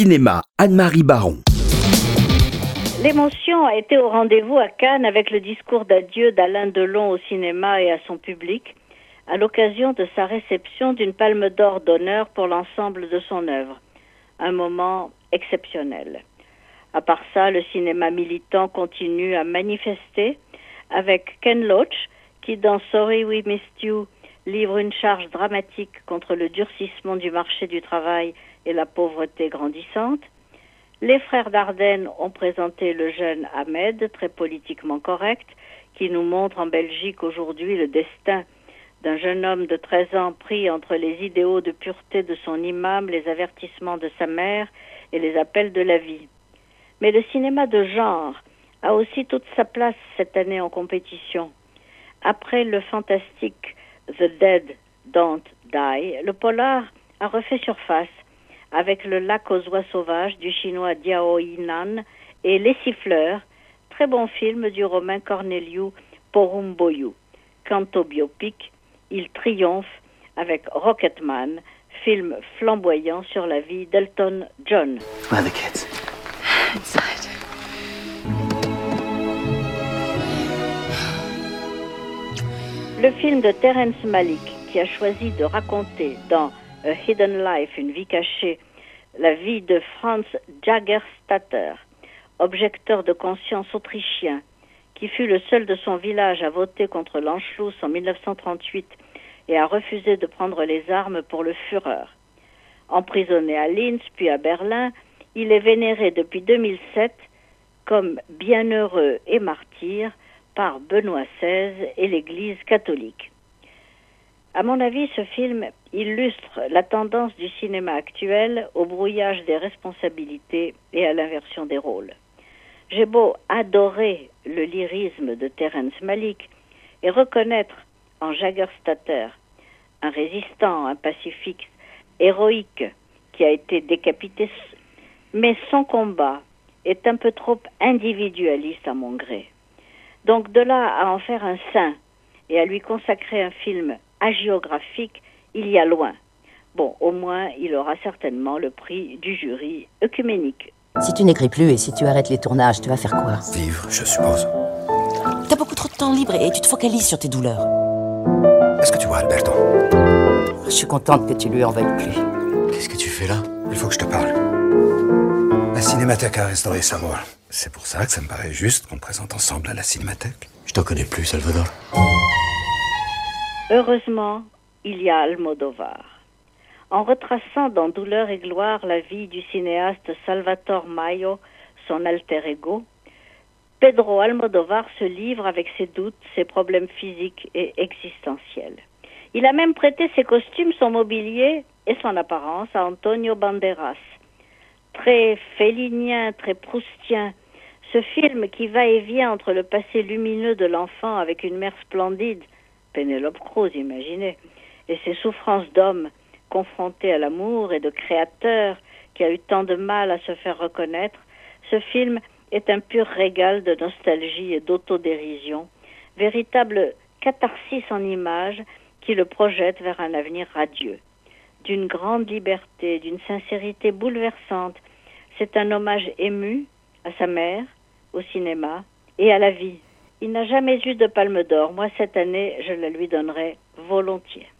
Cinéma, Anne-Marie Baron. L'émotion a été au rendez-vous à Cannes avec le discours d'adieu d'Alain Delon au cinéma et à son public, à l'occasion de sa réception d'une palme d'or d'honneur pour l'ensemble de son œuvre. Un moment exceptionnel. À part ça, le cinéma militant continue à manifester avec Ken Loach, qui dans Sorry We Missed You livre une charge dramatique contre le durcissement du marché du travail et la pauvreté grandissante. Les frères Dardenne ont présenté le jeune Ahmed, très politiquement correct, qui nous montre en Belgique aujourd'hui le destin d'un jeune homme de 13 ans pris entre les idéaux de pureté de son imam, les avertissements de sa mère et les appels de la vie. Mais le cinéma de genre a aussi toute sa place cette année en compétition. Après le fantastique The Dead Don't Die, le polar a refait surface avec le lac aux oies sauvages du chinois Diao Yinan et Les Siffleurs, très bon film du romain Corneliu Porumboyu. Quant au biopic, il triomphe avec Rocketman, film flamboyant sur la vie d'Elton John. Where are the kids? Inside. Le film de Terence Malick, qui a choisi de raconter dans A Hidden Life, une vie cachée, la vie de Franz Jagerstatter, objecteur de conscience autrichien, qui fut le seul de son village à voter contre l'Anschluss en 1938 et a refusé de prendre les armes pour le Führer. Emprisonné à Linz puis à Berlin, il est vénéré depuis 2007 comme bienheureux et martyr par Benoît XVI et l'Église catholique. À mon avis, ce film illustre la tendance du cinéma actuel au brouillage des responsabilités et à l'inversion des rôles. J'ai beau adorer le lyrisme de Terence Malick et reconnaître en Jagerstatter un résistant, un pacifique héroïque qui a été décapité, mais son combat est un peu trop individualiste à mon gré. Donc de là à en faire un saint et à lui consacrer un film hagiographique, il y a loin. Bon, au moins, il aura certainement le prix du jury œcuménique. Si tu n'écris plus et si tu arrêtes les tournages, tu vas faire quoi? Vivre, je suppose. T'as beaucoup trop de temps libre et tu te focalises sur tes douleurs. Est-ce que tu vois Alberto? Je suis contente que tu lui en veuilles plus. Qu'est-ce que tu fais là? Il faut que je te parle. La Cinémathèque a restauré sa voix. C'est pour ça que ça me paraît juste qu'on présente ensemble à la Cinémathèque. Je t'en connais plus, Salvador. Heureusement, il y a Almodovar. En retraçant dans Douleur et gloire la vie du cinéaste Salvatore Maio, son alter ego, Pedro Almodovar se livre avec ses doutes, ses problèmes physiques et existentiels. Il a même prêté ses costumes, son mobilier et son apparence à Antonio Banderas. Très félinien, très proustien, ce film qui va et vient entre le passé lumineux de l'enfant avec une mère splendide, Pénélope Cruz, imaginez, et ses souffrances d'homme confronté à l'amour et de créateur qui a eu tant de mal à se faire reconnaître, ce film est un pur régal de nostalgie et d'autodérision, véritable catharsis en images qui le projette vers un avenir radieux. D'une grande liberté, d'une sincérité bouleversante, c'est un hommage ému à sa mère, au cinéma et à la vie. Il n'a jamais eu de palme d'or. Moi, cette année, je la lui donnerai volontiers.